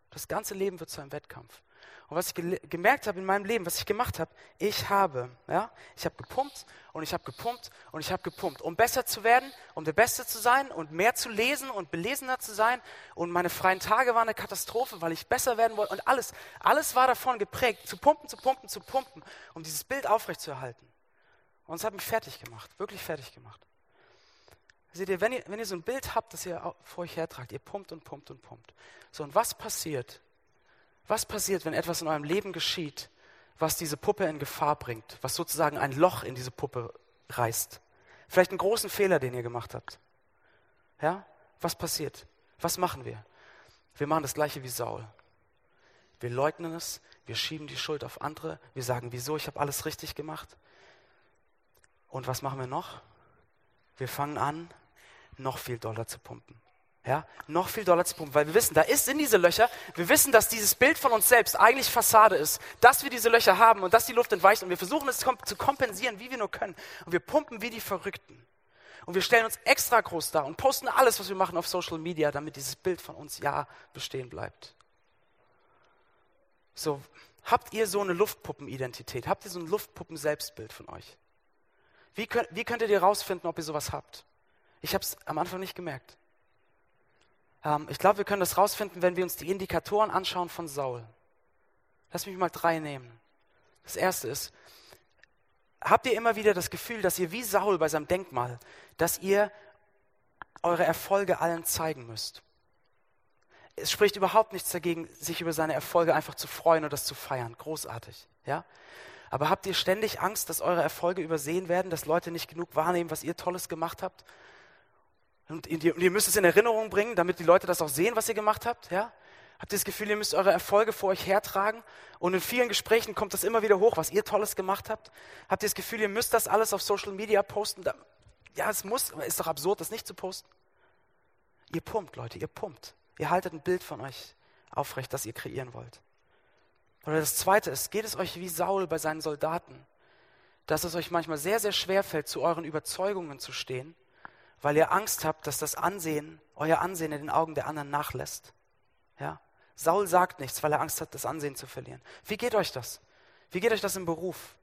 Das ganze Leben wird zu einem Wettkampf. Und was ich gemerkt habe in meinem Leben, was ich gemacht habe, ich habe, ja, ich habe gepumpt und ich habe gepumpt und ich habe gepumpt, um besser zu werden, um der Beste zu sein und mehr zu lesen und belesener zu sein. Und meine freien Tage waren eine Katastrophe, weil ich besser werden wollte. Und alles, alles war davon geprägt, zu pumpen, zu pumpen, zu pumpen, um dieses Bild aufrechtzuerhalten. Und es hat mich fertig gemacht, wirklich fertig gemacht. Seht ihr, wenn ihr, wenn ihr so ein Bild habt, das ihr vor euch hertragt, ihr pumpt und pumpt und pumpt. So, und was passiert, was passiert, wenn etwas in eurem Leben geschieht, was diese Puppe in Gefahr bringt, was sozusagen ein Loch in diese Puppe reißt? Vielleicht einen großen Fehler, den ihr gemacht habt. Ja? Was passiert? Was machen wir? Wir machen das gleiche wie Saul. Wir leugnen es, wir schieben die Schuld auf andere, wir sagen, wieso, ich habe alles richtig gemacht. Und was machen wir noch? Wir fangen an, noch viel Dollar zu pumpen ja, noch viel Dollar zu pumpen, weil wir wissen, da ist in diese Löcher, wir wissen, dass dieses Bild von uns selbst eigentlich Fassade ist, dass wir diese Löcher haben und dass die Luft entweicht und wir versuchen es zu kompensieren, wie wir nur können. Und wir pumpen wie die Verrückten. Und wir stellen uns extra groß dar und posten alles, was wir machen auf Social Media, damit dieses Bild von uns ja bestehen bleibt. So, habt ihr so eine Luftpuppenidentität? Habt ihr so ein Luftpuppen-Selbstbild von euch? Wie könnt, wie könnt ihr herausfinden, ob ihr sowas habt? Ich habe es am Anfang nicht gemerkt. Ähm, ich glaube, wir können das rausfinden, wenn wir uns die Indikatoren anschauen von Saul. Lass mich mal drei nehmen. Das erste ist, habt ihr immer wieder das Gefühl, dass ihr wie Saul bei seinem Denkmal, dass ihr eure Erfolge allen zeigen müsst? Es spricht überhaupt nichts dagegen, sich über seine Erfolge einfach zu freuen und das zu feiern. Großartig, ja? Aber habt ihr ständig Angst, dass eure Erfolge übersehen werden, dass Leute nicht genug wahrnehmen, was ihr Tolles gemacht habt? Und ihr, müsst es in Erinnerung bringen, damit die Leute das auch sehen, was ihr gemacht habt. Ja? Habt ihr das Gefühl, ihr müsst eure Erfolge vor euch hertragen? Und in vielen Gesprächen kommt das immer wieder hoch, was ihr Tolles gemacht habt. Habt ihr das Gefühl, ihr müsst das alles auf Social Media posten? Ja, es muss, ist doch absurd, das nicht zu posten. Ihr pumpt, Leute, ihr pumpt. Ihr haltet ein Bild von euch aufrecht, das ihr kreieren wollt. Oder das Zweite ist, geht es euch wie Saul bei seinen Soldaten, dass es euch manchmal sehr, sehr schwer fällt, zu euren Überzeugungen zu stehen, weil ihr Angst habt, dass das Ansehen, euer Ansehen in den Augen der anderen nachlässt. Ja? Saul sagt nichts, weil er Angst hat, das Ansehen zu verlieren. Wie geht euch das? Wie geht euch das im Beruf?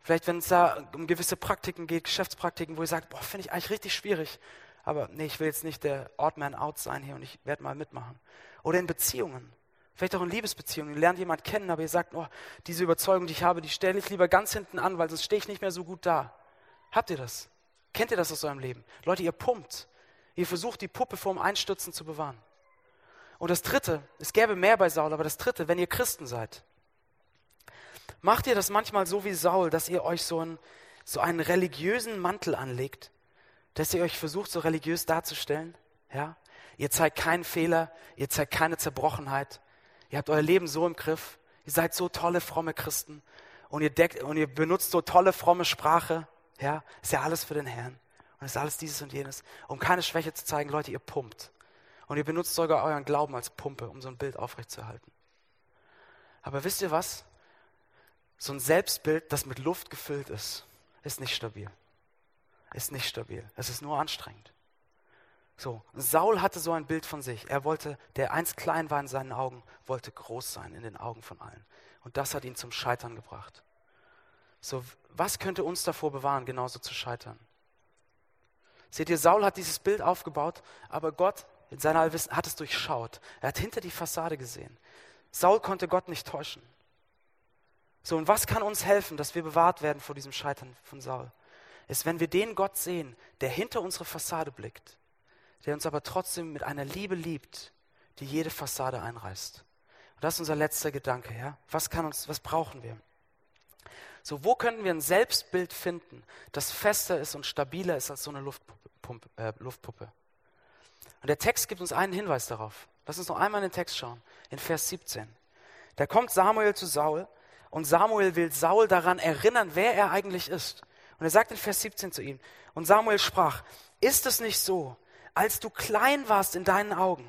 Vielleicht, wenn es da um gewisse Praktiken geht, Geschäftspraktiken, wo ihr sagt, boah, finde ich eigentlich richtig schwierig, aber nee, ich will jetzt nicht der Odd Man Out sein hier und ich werde mal mitmachen. Oder in Beziehungen. Vielleicht auch in Liebesbeziehungen. Ihr lernt jemanden kennen, aber ihr sagt, oh, diese Überzeugung, die ich habe, die stelle ich lieber ganz hinten an, weil sonst stehe ich nicht mehr so gut da. Habt ihr das? Kennt ihr das aus eurem Leben? Leute, ihr pumpt. Ihr versucht, die Puppe vorm Einstürzen zu bewahren. Und das Dritte, es gäbe mehr bei Saul, aber das Dritte, wenn ihr Christen seid, macht ihr das manchmal so wie Saul, dass ihr euch so einen, so einen religiösen Mantel anlegt, dass ihr euch versucht, so religiös darzustellen? Ja? Ihr zeigt keinen Fehler, ihr zeigt keine Zerbrochenheit, ihr habt euer Leben so im Griff, ihr seid so tolle, fromme Christen und ihr, deckt, und ihr benutzt so tolle, fromme Sprache. Ja? Ist ja alles für den Herrn. Und ist alles dieses und jenes, um keine Schwäche zu zeigen. Leute, ihr pumpt. Und ihr benutzt sogar euren Glauben als Pumpe, um so ein Bild aufrechtzuerhalten. Aber wisst ihr was? So ein Selbstbild, das mit Luft gefüllt ist, ist nicht stabil. Ist nicht stabil. Es ist nur anstrengend. So, Saul hatte so ein Bild von sich. Er wollte, der einst klein war in seinen Augen, wollte groß sein in den Augen von allen. Und das hat ihn zum Scheitern gebracht. So, was könnte uns davor bewahren, genauso zu scheitern? Seht ihr, Saul hat dieses Bild aufgebaut, aber Gott in seiner Allwissen hat es durchschaut. Er hat hinter die Fassade gesehen. Saul konnte Gott nicht täuschen. So, und was kann uns helfen, dass wir bewahrt werden vor diesem Scheitern von Saul? Ist, wenn wir den Gott sehen, der hinter unsere Fassade blickt, der uns aber trotzdem mit einer Liebe liebt, die jede Fassade einreißt. Und das ist unser letzter Gedanke, ja? Was kann uns, was brauchen wir? So, wo können wir ein Selbstbild finden, das fester ist und stabiler ist als so eine Luftpuppe? Äh, Luftpuppe? Und der Text gibt uns einen Hinweis darauf. Lass uns noch einmal in den Text schauen, in Vers 17. Da kommt Samuel zu Saul und Samuel will Saul daran erinnern, wer er eigentlich ist. Und er sagt in Vers 17 zu ihm, und Samuel sprach, ist es nicht so, als du klein warst in deinen Augen,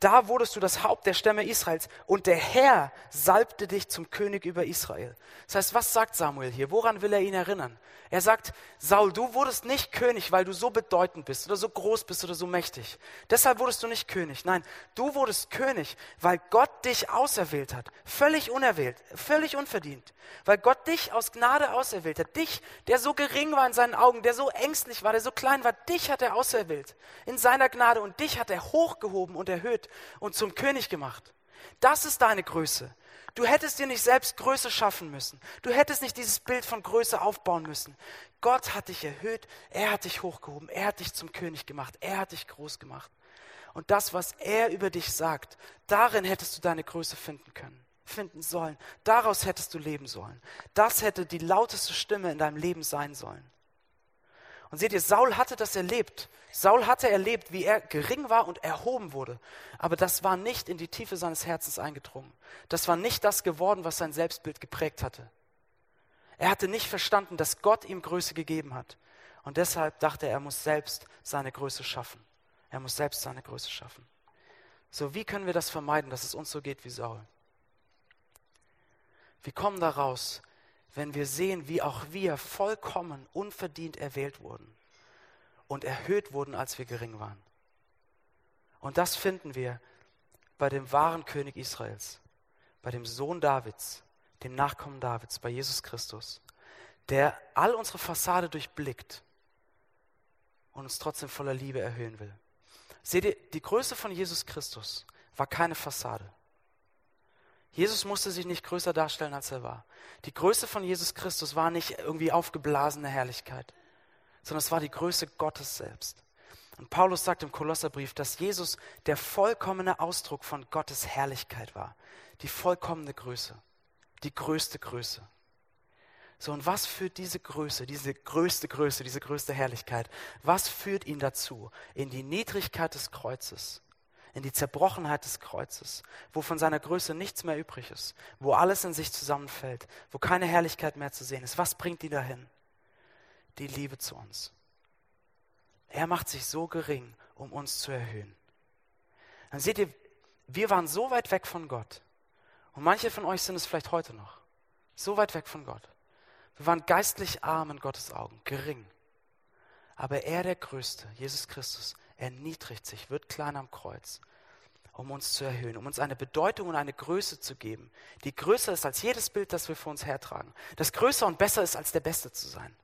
da wurdest du das Haupt der Stämme Israels und der Herr salbte dich zum König über Israel. Das heißt, was sagt Samuel hier? Woran will er ihn erinnern? Er sagt, Saul, du wurdest nicht König, weil du so bedeutend bist oder so groß bist oder so mächtig. Deshalb wurdest du nicht König. Nein, du wurdest König, weil Gott dich auserwählt hat. Völlig unerwählt, völlig unverdient. Weil Gott dich aus Gnade auserwählt hat. Dich, der so gering war in seinen Augen, der so ängstlich war, der so klein war, dich hat er auserwählt. In seiner Gnade und dich hat er hochgehoben und erhöht und zum König gemacht. Das ist deine Größe. Du hättest dir nicht selbst Größe schaffen müssen. Du hättest nicht dieses Bild von Größe aufbauen müssen. Gott hat dich erhöht, er hat dich hochgehoben, er hat dich zum König gemacht, er hat dich groß gemacht. Und das, was er über dich sagt, darin hättest du deine Größe finden können, finden sollen. Daraus hättest du leben sollen. Das hätte die lauteste Stimme in deinem Leben sein sollen. Und seht ihr, Saul hatte das erlebt. Saul hatte erlebt, wie er gering war und erhoben wurde. Aber das war nicht in die Tiefe seines Herzens eingedrungen. Das war nicht das geworden, was sein Selbstbild geprägt hatte. Er hatte nicht verstanden, dass Gott ihm Größe gegeben hat. Und deshalb dachte er, er muss selbst seine Größe schaffen. Er muss selbst seine Größe schaffen. So, wie können wir das vermeiden, dass es uns so geht wie Saul? Wir kommen daraus, wenn wir sehen, wie auch wir vollkommen unverdient erwählt wurden und erhöht wurden, als wir gering waren. Und das finden wir bei dem wahren König Israels, bei dem Sohn Davids, dem Nachkommen Davids, bei Jesus Christus, der all unsere Fassade durchblickt und uns trotzdem voller Liebe erhöhen will. Seht ihr, die Größe von Jesus Christus war keine Fassade. Jesus musste sich nicht größer darstellen, als er war. Die Größe von Jesus Christus war nicht irgendwie aufgeblasene Herrlichkeit, sondern es war die Größe Gottes selbst. Und Paulus sagt im Kolosserbrief, dass Jesus der vollkommene Ausdruck von Gottes Herrlichkeit war. Die vollkommene Größe, die größte Größe. So, und was führt diese Größe, diese größte Größe, diese größte Herrlichkeit, was führt ihn dazu? In die Niedrigkeit des Kreuzes, in die Zerbrochenheit des Kreuzes, wo von seiner Größe nichts mehr übrig ist, wo alles in sich zusammenfällt, wo keine Herrlichkeit mehr zu sehen ist. Was bringt ihn dahin? Die Liebe zu uns. Er macht sich so gering, um uns zu erhöhen. dann seht ihr, wir waren so weit weg von Gott. Und manche von euch sind es vielleicht heute noch. So weit weg von Gott. Wir waren geistlich arm in Gottes Augen, gering. Aber er, der Größte, Jesus Christus, erniedrigt sich, wird klein am Kreuz, um uns zu erhöhen, um uns eine Bedeutung und eine Größe zu geben, die größer ist als jedes Bild, das wir vor uns hertragen. Das größer und besser ist, als der Beste zu sein.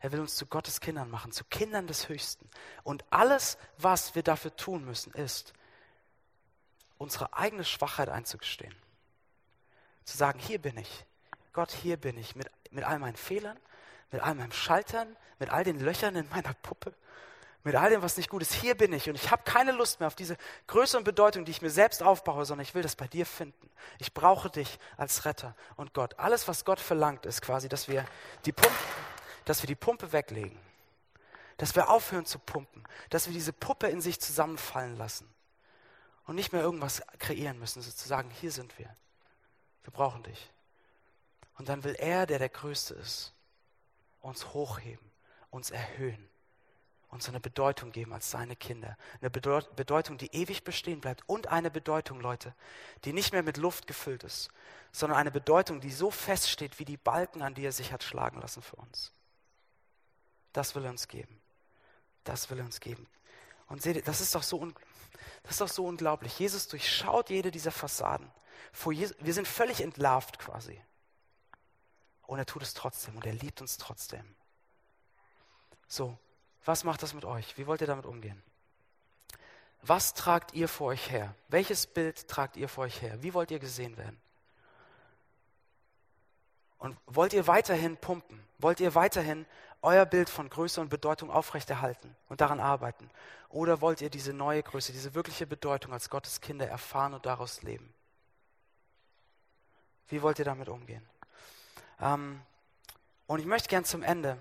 Er will uns zu Gottes Kindern machen, zu Kindern des Höchsten. Und alles, was wir dafür tun müssen, ist, unsere eigene Schwachheit einzugestehen. Zu sagen, hier bin ich. Gott, hier bin ich. Mit, mit all meinen Fehlern, mit all meinem Scheitern, mit all den Löchern in meiner Puppe, mit all dem, was nicht gut ist. Hier bin ich. Und ich habe keine Lust mehr auf diese Größe und Bedeutung, die ich mir selbst aufbaue, sondern ich will das bei dir finden. Ich brauche dich als Retter und Gott. Alles, was Gott verlangt, ist quasi, dass wir die Pumpe dass wir die Pumpe weglegen, dass wir aufhören zu pumpen, dass wir diese Puppe in sich zusammenfallen lassen und nicht mehr irgendwas kreieren müssen, sozusagen, hier sind wir, wir brauchen dich. Und dann will er, der der Größte ist, uns hochheben, uns erhöhen, uns eine Bedeutung geben als seine Kinder. Eine Bedeutung, die ewig bestehen bleibt und eine Bedeutung, Leute, die nicht mehr mit Luft gefüllt ist, sondern eine Bedeutung, die so feststeht wie die Balken, an die er sich hat schlagen lassen für uns. Das will er uns geben. Das will er uns geben. Und seht ihr, das ist doch so, das ist doch so unglaublich. Jesus durchschaut jede dieser Fassaden. wir sind völlig entlarvt quasi. Und er tut es trotzdem und er liebt uns trotzdem. So, was macht das mit euch? Wie wollt ihr damit umgehen? Was tragt ihr vor euch her? Welches Bild tragt ihr vor euch her? Wie wollt ihr gesehen werden? Und wollt ihr weiterhin pumpen? Wollt ihr weiterhin euer Bild von Größe und Bedeutung aufrechterhalten und daran arbeiten? Oder wollt ihr diese neue Größe, diese wirkliche Bedeutung als Gottes Kinder erfahren und daraus leben? Wie wollt ihr damit umgehen? Ähm, und ich möchte gern zum Ende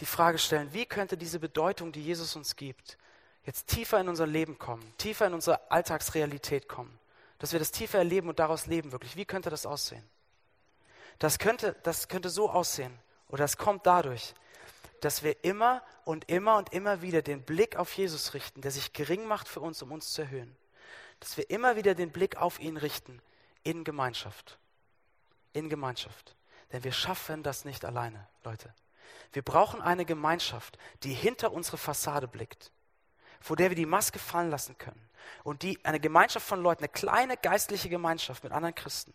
die Frage stellen, wie könnte diese Bedeutung, die Jesus uns gibt, jetzt tiefer in unser Leben kommen, tiefer in unsere Alltagsrealität kommen, dass wir das tiefer erleben und daraus leben wirklich. Wie könnte das aussehen? Das könnte, das könnte so aussehen, oder das kommt dadurch, dass wir immer und immer und immer wieder den Blick auf Jesus richten, der sich gering macht für uns, um uns zu erhöhen. Dass wir immer wieder den Blick auf ihn richten in Gemeinschaft. In Gemeinschaft. Denn wir schaffen das nicht alleine, Leute. Wir brauchen eine Gemeinschaft, die hinter unsere Fassade blickt, vor der wir die Maske fallen lassen können. Und die, eine Gemeinschaft von Leuten, eine kleine geistliche Gemeinschaft mit anderen Christen,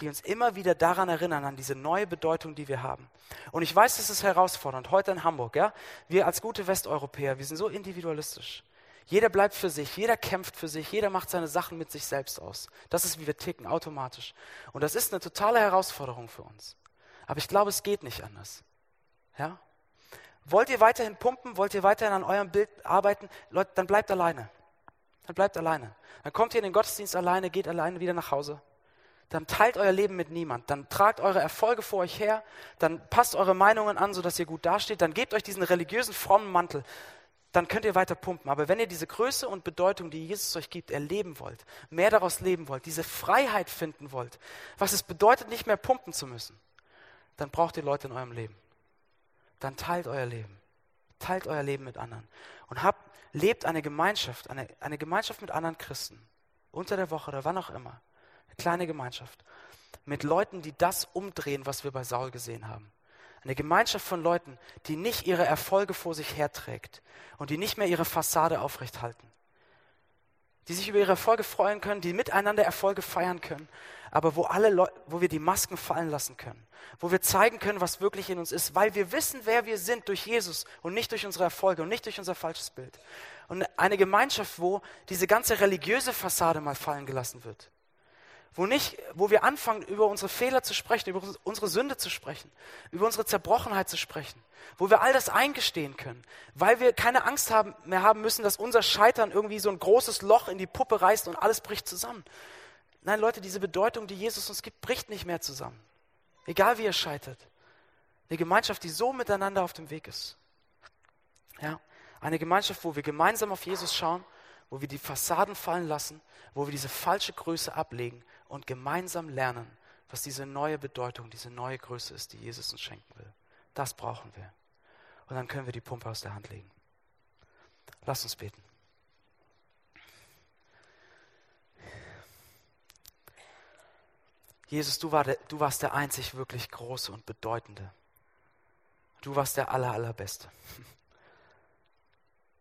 die uns immer wieder daran erinnern, an diese neue Bedeutung, die wir haben. Und ich weiß, es ist herausfordernd. Heute in Hamburg, ja, wir als gute Westeuropäer, wir sind so individualistisch. Jeder bleibt für sich, jeder kämpft für sich, jeder macht seine Sachen mit sich selbst aus. Das ist, wie wir ticken, automatisch. Und das ist eine totale Herausforderung für uns. Aber ich glaube, es geht nicht anders. Ja? Wollt ihr weiterhin pumpen? Wollt ihr weiterhin an eurem Bild arbeiten? Leute, dann bleibt alleine. Dann bleibt alleine. Dann kommt ihr in den Gottesdienst alleine, geht alleine wieder nach Hause dann teilt euer Leben mit niemand. Dann tragt eure Erfolge vor euch her, dann passt eure Meinungen an, sodass ihr gut dasteht, dann gebt euch diesen religiösen, frommen Mantel. Dann könnt ihr weiter pumpen. Aber wenn ihr diese Größe und Bedeutung, die Jesus euch gibt, erleben wollt, mehr daraus leben wollt, diese Freiheit finden wollt, was es bedeutet, nicht mehr pumpen zu müssen, dann braucht ihr Leute in eurem Leben. Dann teilt euer Leben. Teilt euer Leben mit anderen. Und habt, lebt eine Gemeinschaft, eine, eine Gemeinschaft mit anderen Christen. Unter der Woche oder wann auch immer kleine Gemeinschaft mit Leuten, die das umdrehen, was wir bei Saul gesehen haben. Eine Gemeinschaft von Leuten, die nicht ihre Erfolge vor sich herträgt und die nicht mehr ihre Fassade aufrechthalten. Die sich über ihre Erfolge freuen können, die miteinander Erfolge feiern können, aber wo, alle Leu wo wir die Masken fallen lassen können, wo wir zeigen können, was wirklich in uns ist, weil wir wissen, wer wir sind durch Jesus und nicht durch unsere Erfolge und nicht durch unser falsches Bild. Und eine Gemeinschaft, wo diese ganze religiöse Fassade mal fallen gelassen wird wo, nicht, wo wir anfangen, über unsere Fehler zu sprechen, über unsere Sünde zu sprechen, über unsere Zerbrochenheit zu sprechen, wo wir all das eingestehen können, weil wir keine Angst haben, mehr haben müssen, dass unser Scheitern irgendwie so ein großes Loch in die Puppe reißt und alles bricht zusammen. Nein, Leute, diese Bedeutung, die Jesus uns gibt, bricht nicht mehr zusammen. Egal wie ihr scheitert. Eine Gemeinschaft, die so miteinander auf dem Weg ist. Ja, eine Gemeinschaft, wo wir gemeinsam auf Jesus schauen, wo wir die Fassaden fallen lassen, wo wir diese falsche Größe ablegen und gemeinsam lernen, was diese neue Bedeutung, diese neue Größe ist, die Jesus uns schenken will. Das brauchen wir. Und dann können wir die Pumpe aus der Hand legen. Lass uns beten. Jesus, du, war der, du warst der einzig wirklich Große und Bedeutende. Du warst der Aller, Allerbeste.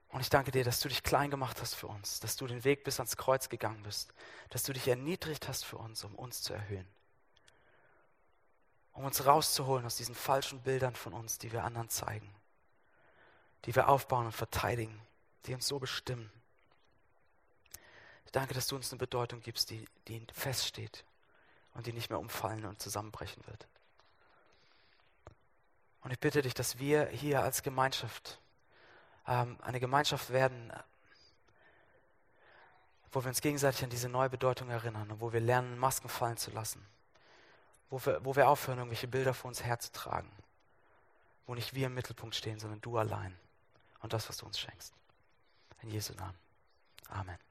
Und ich danke dir, dass du dich klein gemacht hast für uns, dass du den Weg bis ans Kreuz gegangen bist, dass du dich erniedrigt hast für uns, um uns zu erhöhen. Um uns rauszuholen aus diesen falschen Bildern von uns, die wir anderen zeigen, die wir aufbauen und verteidigen, die uns so bestimmen. Ich danke, dass du uns eine Bedeutung gibst, die, die feststeht und die nicht mehr umfallen und zusammenbrechen wird. Und ich bitte dich, dass wir hier als Gemeinschaft eine Gemeinschaft werden, wo wir uns gegenseitig an diese neue Bedeutung erinnern und wo wir lernen, Masken fallen zu lassen. Wo wir, wo wir aufhören, irgendwelche Bilder vor uns herzutragen. Wo nicht wir im Mittelpunkt stehen, sondern du allein. Und das, was du uns schenkst. In Jesu Namen. Amen.